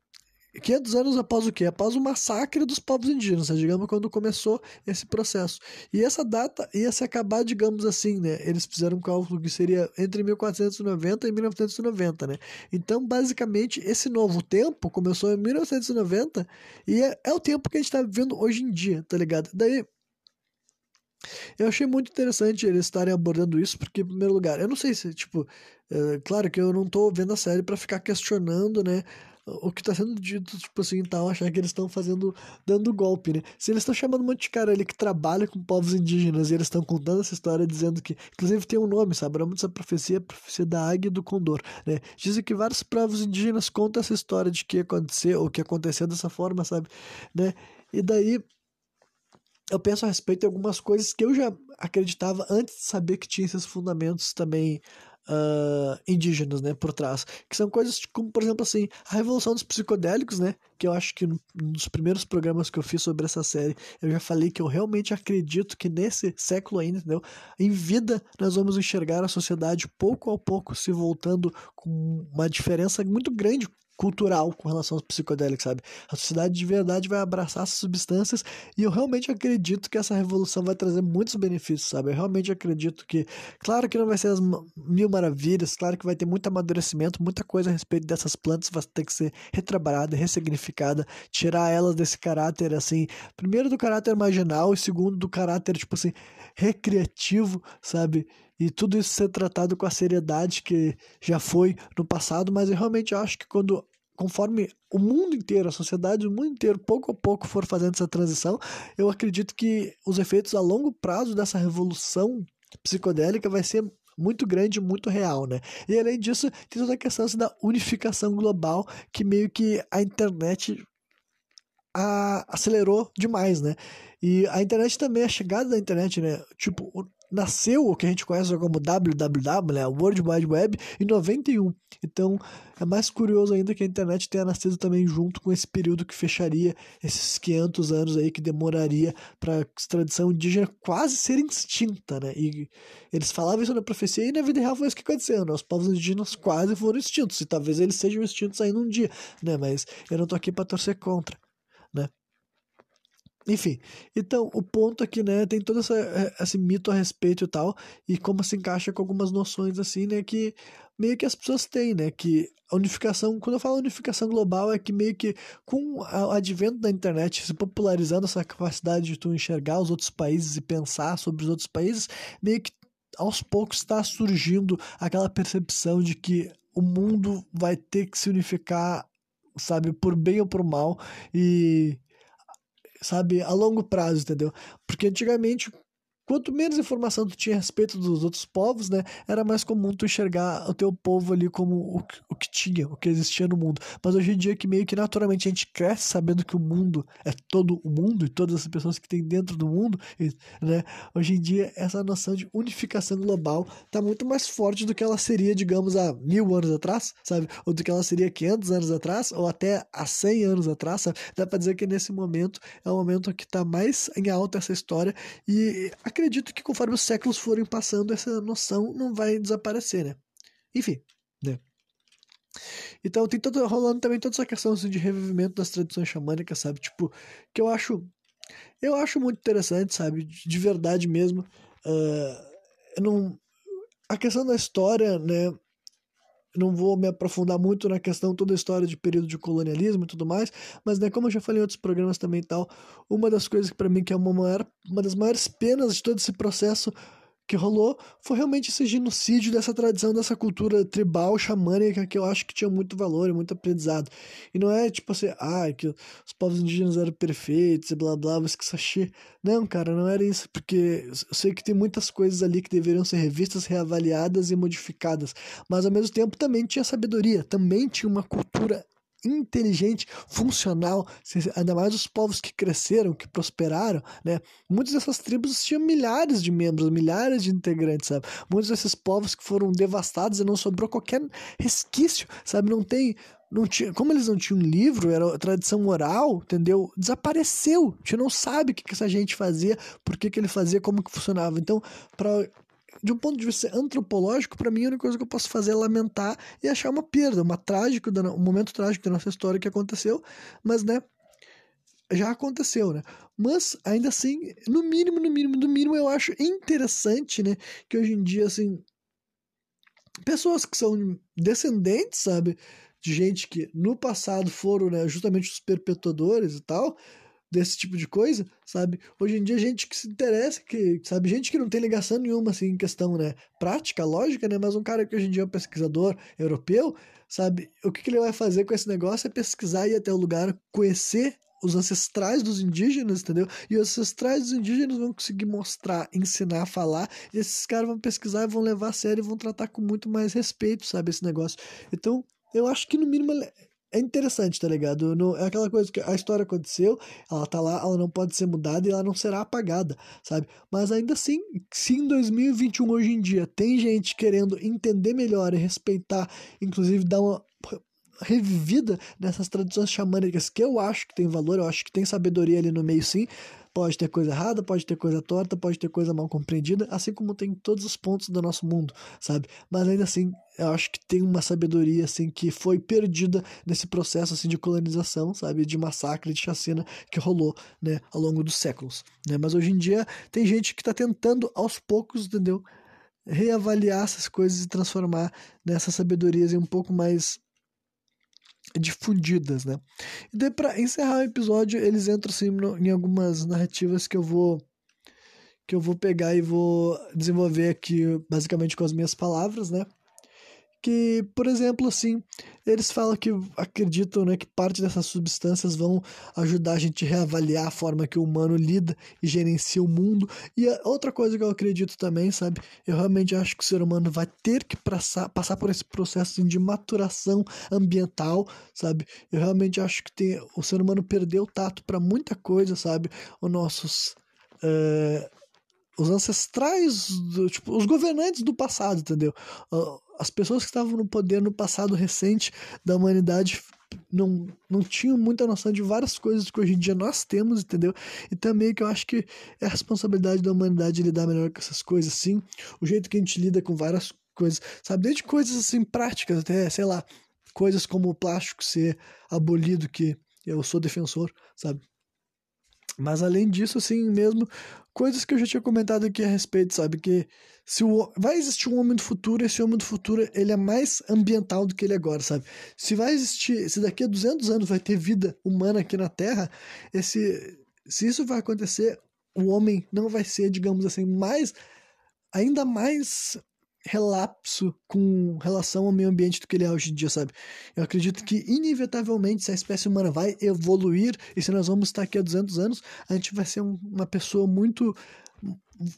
500 anos após o quê? Após o massacre dos povos indígenas, né? digamos, quando começou esse processo. E essa data ia se acabar, digamos assim, né? Eles fizeram um cálculo que seria entre 1490 e 1990, né? Então, basicamente, esse novo tempo começou em 1990 e é, é o tempo que a gente está vivendo hoje em dia, tá ligado? Daí, eu achei muito interessante eles estarem abordando isso, porque, em primeiro lugar, eu não sei se, tipo, é, claro que eu não tô vendo a série para ficar questionando, né, o que tá sendo dito, tipo assim, tal, achar que eles estão fazendo, dando golpe, né? Se eles estão chamando um monte de cara ali que trabalha com povos indígenas e eles estão contando essa história dizendo que, inclusive tem um nome, sabe? O dessa profecia é a profecia da águia e do condor, né? Dizem que vários povos indígenas contam essa história de que aconteceu, ou que aconteceu dessa forma, sabe? Né? E daí eu penso a respeito de algumas coisas que eu já acreditava antes de saber que tinha esses fundamentos também uh, indígenas, né, por trás. Que são coisas como, por exemplo, assim, a revolução dos psicodélicos, né, que eu acho que nos primeiros programas que eu fiz sobre essa série, eu já falei que eu realmente acredito que nesse século ainda, entendeu? Em vida, nós vamos enxergar a sociedade pouco a pouco se voltando com uma diferença muito grande cultural com relação aos psicodélicos, sabe? A sociedade de verdade vai abraçar essas substâncias e eu realmente acredito que essa revolução vai trazer muitos benefícios, sabe? Eu realmente acredito que, claro que não vai ser as mil maravilhas, claro que vai ter muito amadurecimento, muita coisa a respeito dessas plantas vai ter que ser retrabalhada, ressignificada, tirar elas desse caráter, assim, primeiro do caráter marginal e segundo do caráter, tipo assim, recreativo, sabe? E tudo isso ser tratado com a seriedade que já foi no passado, mas eu realmente acho que quando conforme o mundo inteiro, a sociedade, o mundo inteiro, pouco a pouco for fazendo essa transição, eu acredito que os efeitos a longo prazo dessa revolução psicodélica vai ser muito grande, muito real, né? E além disso, tem toda a questão assim, da unificação global, que meio que a internet a, acelerou demais, né? E a internet também, a chegada da internet, né? Tipo, nasceu o que a gente conhece como WWW, né, World Wide Web, em 91. Então é mais curioso ainda que a internet tenha nascido também junto com esse período que fecharia esses 500 anos aí que demoraria para a tradição indígena quase ser extinta, né? E eles falavam isso na profecia e na vida real foi isso que aconteceu, né? Os povos indígenas quase foram extintos e talvez eles sejam extintos ainda um dia, né? Mas eu não tô aqui para torcer contra? Enfim, então o ponto aqui, né, tem todo essa, é, esse mito a respeito e tal, e como se encaixa com algumas noções assim, né, que meio que as pessoas têm, né, que a unificação, quando eu falo unificação global, é que meio que com o advento da internet, se popularizando essa capacidade de tu enxergar os outros países e pensar sobre os outros países, meio que aos poucos está surgindo aquela percepção de que o mundo vai ter que se unificar, sabe, por bem ou por mal, e sabe, a longo prazo, entendeu? Porque antigamente Quanto menos informação tu tinha a respeito dos outros povos, né, era mais comum tu enxergar o teu povo ali como o, o que tinha, o que existia no mundo. Mas hoje em dia que meio que naturalmente a gente cresce sabendo que o mundo é todo o mundo e todas as pessoas que tem dentro do mundo, né? Hoje em dia essa noção de unificação global tá muito mais forte do que ela seria, digamos, há mil anos atrás, sabe? Ou do que ela seria 500 anos atrás, ou até há 100 anos atrás, sabe? Dá pra dizer que nesse momento é o momento que tá mais em alta essa história e a acredito que conforme os séculos forem passando, essa noção não vai desaparecer, né? Enfim, né? Então tem todo, rolando também toda essa questão assim, de revivimento das tradições xamânicas, sabe? Tipo, que eu acho. Eu acho muito interessante, sabe? De verdade mesmo. Uh, não, a questão da história, né? Não vou me aprofundar muito na questão toda a história de período de colonialismo e tudo mais, mas né, como eu já falei em outros programas também e tal, uma das coisas que para mim que é uma, maior, uma das maiores penas de todo esse processo que rolou foi realmente esse genocídio dessa tradição, dessa cultura tribal, xamânica, que eu acho que tinha muito valor e muito aprendizado. E não é tipo assim, ah, que os povos indígenas eram perfeitos e blá blá, mas que sachê. Não, cara, não era isso, porque eu sei que tem muitas coisas ali que deveriam ser revistas, reavaliadas e modificadas, mas ao mesmo tempo também tinha sabedoria, também tinha uma cultura inteligente, funcional, ainda mais os povos que cresceram, que prosperaram, né? Muitas dessas tribos tinham milhares de membros, milhares de integrantes, sabe? Muitos desses povos que foram devastados e não sobrou qualquer resquício, sabe? Não tem não tinha, como eles não tinham livro, era tradição oral, entendeu? Desapareceu. A gente não sabe o que, que essa gente fazia, por que, que ele fazia, como que funcionava. Então, para de um ponto de vista antropológico, para mim a única coisa que eu posso fazer é lamentar e achar uma perda, uma trágico, um momento trágico da nossa história que aconteceu, mas né, já aconteceu, né? Mas ainda assim, no mínimo, no mínimo, no mínimo, eu acho interessante, né, que hoje em dia assim, pessoas que são descendentes, sabe, de gente que no passado foram, né, justamente os perpetuadores e tal, desse tipo de coisa, sabe? Hoje em dia, gente que se interessa, que, sabe? Gente que não tem ligação nenhuma, assim, em questão, né? Prática, lógica, né? Mas um cara que hoje em dia é um pesquisador europeu, sabe? O que, que ele vai fazer com esse negócio é pesquisar e ir até o lugar, conhecer os ancestrais dos indígenas, entendeu? E os ancestrais dos indígenas vão conseguir mostrar, ensinar, falar, e esses caras vão pesquisar vão levar a sério e vão tratar com muito mais respeito, sabe? Esse negócio. Então, eu acho que no mínimo é interessante, tá ligado? Não, é aquela coisa que a história aconteceu, ela tá lá, ela não pode ser mudada e ela não será apagada, sabe? Mas ainda assim, se em 2021 hoje em dia tem gente querendo entender melhor e respeitar, inclusive dar uma revivida nessas tradições xamânicas que eu acho que tem valor, eu acho que tem sabedoria ali no meio sim, Pode ter coisa errada, pode ter coisa torta, pode ter coisa mal compreendida, assim como tem em todos os pontos do nosso mundo, sabe? Mas ainda assim, eu acho que tem uma sabedoria assim que foi perdida nesse processo assim de colonização, sabe, de massacre, de chacina que rolou, né, ao longo dos séculos, né? Mas hoje em dia tem gente que está tentando aos poucos, entendeu? Reavaliar essas coisas e transformar nessas sabedorias em um pouco mais difundidas, né? E daí para encerrar o episódio, eles entram assim no, em algumas narrativas que eu vou que eu vou pegar e vou desenvolver aqui basicamente com as minhas palavras, né? Que, por exemplo, assim, eles falam que acreditam né, que parte dessas substâncias vão ajudar a gente a reavaliar a forma que o humano lida e gerencia o mundo. E outra coisa que eu acredito também, sabe? Eu realmente acho que o ser humano vai ter que passar, passar por esse processo assim, de maturação ambiental, sabe? Eu realmente acho que tem, o ser humano perdeu o tato para muita coisa, sabe? Os nossos. Uh, os ancestrais, do, tipo, os governantes do passado, entendeu? As pessoas que estavam no poder no passado recente da humanidade não, não tinham muita noção de várias coisas que hoje em dia nós temos, entendeu? E também que eu acho que é a responsabilidade da humanidade lidar melhor com essas coisas, sim. O jeito que a gente lida com várias coisas, sabe? Desde coisas assim práticas até, sei lá, coisas como o plástico ser abolido, que eu sou defensor, sabe? Mas além disso, assim mesmo, coisas que eu já tinha comentado aqui a respeito, sabe? Que se o, vai existir um homem do futuro, esse homem do futuro ele é mais ambiental do que ele é agora, sabe? Se vai existir, se daqui a 200 anos vai ter vida humana aqui na Terra, esse, se isso vai acontecer, o homem não vai ser, digamos assim, mais ainda mais relapso com relação ao meio ambiente do que ele é hoje em dia, sabe? Eu acredito que, inevitavelmente, se a espécie humana vai evoluir e se nós vamos estar aqui há 200 anos, a gente vai ser um, uma pessoa muito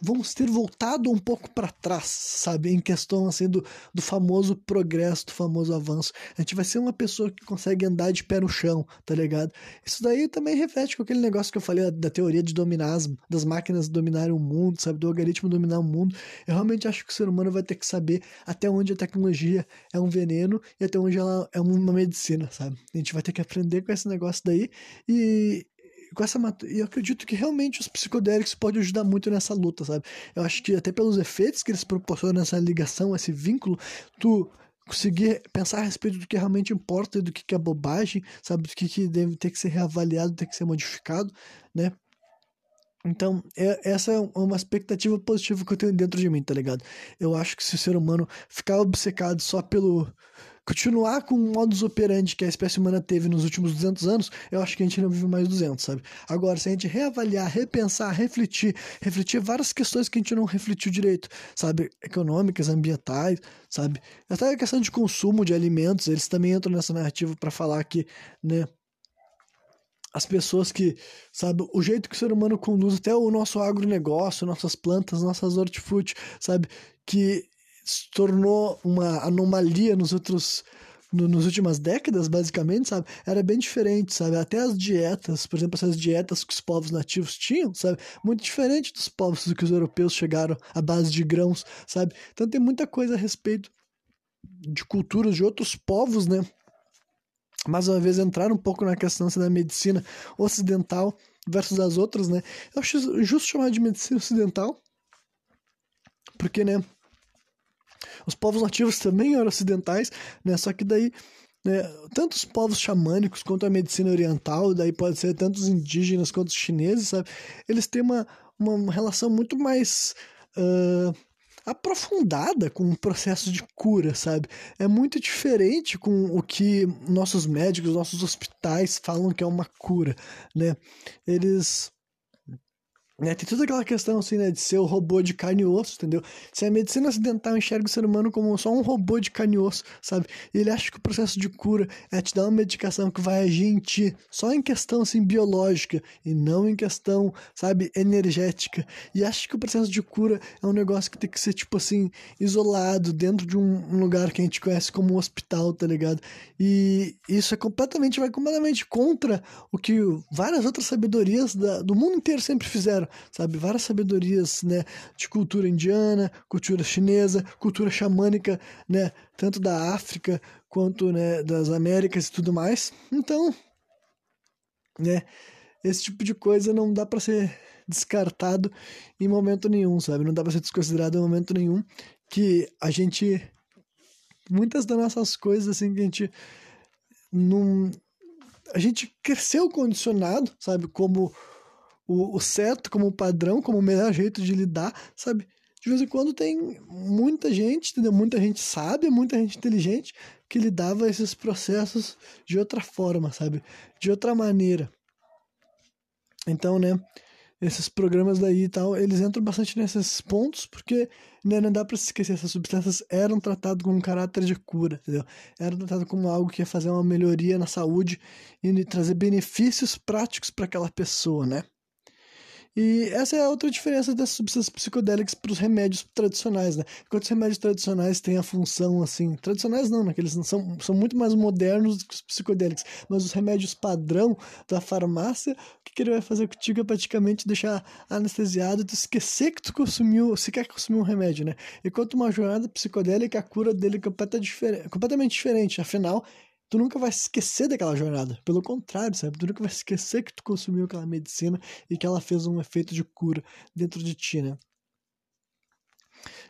vamos ter voltado um pouco para trás, sabe? Em questão assim do, do famoso progresso, do famoso avanço. A gente vai ser uma pessoa que consegue andar de pé no chão, tá ligado? Isso daí também reflete com aquele negócio que eu falei da teoria de dominar as, das máquinas dominarem o mundo, sabe? Do algoritmo dominar o mundo. Eu realmente acho que o ser humano vai ter que saber até onde a tecnologia é um veneno e até onde ela é uma medicina, sabe? A gente vai ter que aprender com esse negócio daí e, com essa e eu acredito que realmente os psicodélicos podem ajudar muito nessa luta, sabe? Eu acho que até pelos efeitos que eles proporcionam essa ligação, esse vínculo, tu conseguir pensar a respeito do que realmente importa e do que, que é bobagem, sabe? Do que, que deve ter que ser reavaliado, ter que ser modificado, né? Então, é, essa é uma expectativa positiva que eu tenho dentro de mim, tá ligado? Eu acho que se o ser humano ficar obcecado só pelo continuar com o modus operandi que a espécie humana teve nos últimos 200 anos, eu acho que a gente não vive mais 200, sabe? Agora, se a gente reavaliar, repensar, refletir, refletir várias questões que a gente não refletiu direito, sabe? Econômicas, ambientais, sabe? Até a questão de consumo de alimentos, eles também entram nessa narrativa para falar que, né? as pessoas que, sabe, o jeito que o ser humano conduz até o nosso agronegócio, nossas plantas, nossas hortifruti, sabe, que se tornou uma anomalia nos outros no, nas últimas décadas, basicamente, sabe, era bem diferente, sabe, até as dietas, por exemplo, essas dietas que os povos nativos tinham, sabe, muito diferente dos povos que os europeus chegaram à base de grãos, sabe, então tem muita coisa a respeito de culturas de outros povos, né, mais uma vez entrar um pouco na questão assim, da medicina ocidental versus as outras, né, eu acho justo chamar de medicina ocidental, porque, né, os povos nativos também eram ocidentais, né? Só que daí né, tanto os povos xamânicos quanto a medicina oriental, daí pode ser tanto os indígenas quanto os chineses, sabe? Eles têm uma, uma relação muito mais uh, aprofundada com o processo de cura, sabe? É muito diferente com o que nossos médicos, nossos hospitais falam que é uma cura, né? Eles né, tem toda aquela questão assim, né, de ser o robô de carne e osso, entendeu? Se a medicina ocidental enxerga o ser humano como só um robô de carne e osso, sabe? E ele acha que o processo de cura é te dar uma medicação que vai agir em ti, só em questão assim biológica e não em questão, sabe, energética. E acha que o processo de cura é um negócio que tem que ser tipo assim, isolado dentro de um, um lugar que a gente conhece como um hospital, tá ligado? E isso é completamente vai completamente contra o que várias outras sabedorias da, do mundo inteiro sempre fizeram sabe? Várias sabedorias, né? De cultura indiana, cultura chinesa, cultura xamânica, né? Tanto da África quanto né, das Américas e tudo mais. Então, né? Esse tipo de coisa não dá para ser descartado em momento nenhum, sabe? Não dá para ser desconsiderado em momento nenhum que a gente muitas das nossas coisas assim que a gente não a gente cresceu condicionado, sabe, como o, o certo como padrão, como o melhor jeito de lidar, sabe? De vez em quando tem muita gente, entendeu? Muita gente sábia, muita gente inteligente que lidava esses processos de outra forma, sabe? De outra maneira. Então, né? Esses programas daí e tal, eles entram bastante nesses pontos, porque né, não dá para se esquecer, essas substâncias eram tratadas com um caráter de cura, entendeu? Eram tratadas como algo que ia fazer uma melhoria na saúde e trazer benefícios práticos para aquela pessoa, né? E essa é outra diferença das substâncias psicodélicas para os remédios tradicionais, né? Enquanto os remédios tradicionais têm a função, assim... Tradicionais não, né? Que eles são, são muito mais modernos que os psicodélicos. Mas os remédios padrão da farmácia, o que, que ele vai fazer contigo é praticamente deixar anestesiado, tu esquecer que tu consumiu, se quer consumir um remédio, né? Enquanto uma jornada psicodélica, a cura dele é completamente diferente. Afinal, tu nunca vai esquecer daquela jornada. Pelo contrário, sabe? Tu nunca vai esquecer que tu consumiu aquela medicina e que ela fez um efeito de cura dentro de ti, né?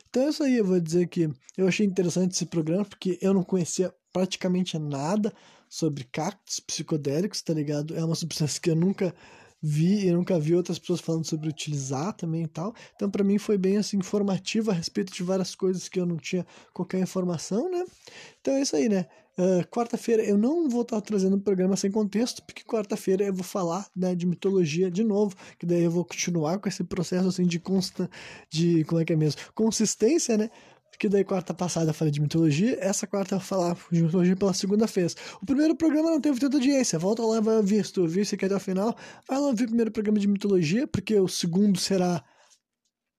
Então é isso aí, eu vou dizer que eu achei interessante esse programa, porque eu não conhecia praticamente nada sobre cactos psicodélicos, tá ligado? É uma substância que eu nunca vi e nunca vi outras pessoas falando sobre utilizar também e tal. Então, para mim foi bem assim informativo a respeito de várias coisas que eu não tinha qualquer informação, né? Então é isso aí, né? Uh, quarta-feira eu não vou estar trazendo um programa sem contexto, porque quarta-feira eu vou falar né, de mitologia de novo, que daí eu vou continuar com esse processo assim de consta, de como é que é mesmo, consistência, né? Que daí quarta passada eu falei de mitologia, essa quarta eu vou falar de mitologia pela segunda vez. O primeiro programa não teve tanta audiência, volta lá e vai ouvir, se tu ouvir, se quer até o final, vai lá ouvir o primeiro programa de mitologia, porque o segundo será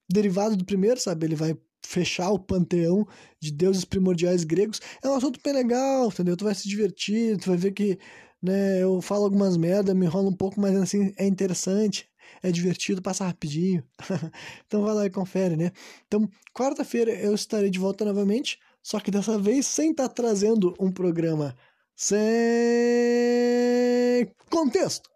derivado do primeiro, sabe? Ele vai fechar o panteão de deuses primordiais gregos. É um assunto bem legal, entendeu? Tu vai se divertir, tu vai ver que né, eu falo algumas merdas, me enrolo um pouco, mas assim, é interessante, é divertido, passa rapidinho. então vai lá e confere, né? Então, quarta-feira eu estarei de volta novamente, só que dessa vez sem estar tá trazendo um programa sem contexto.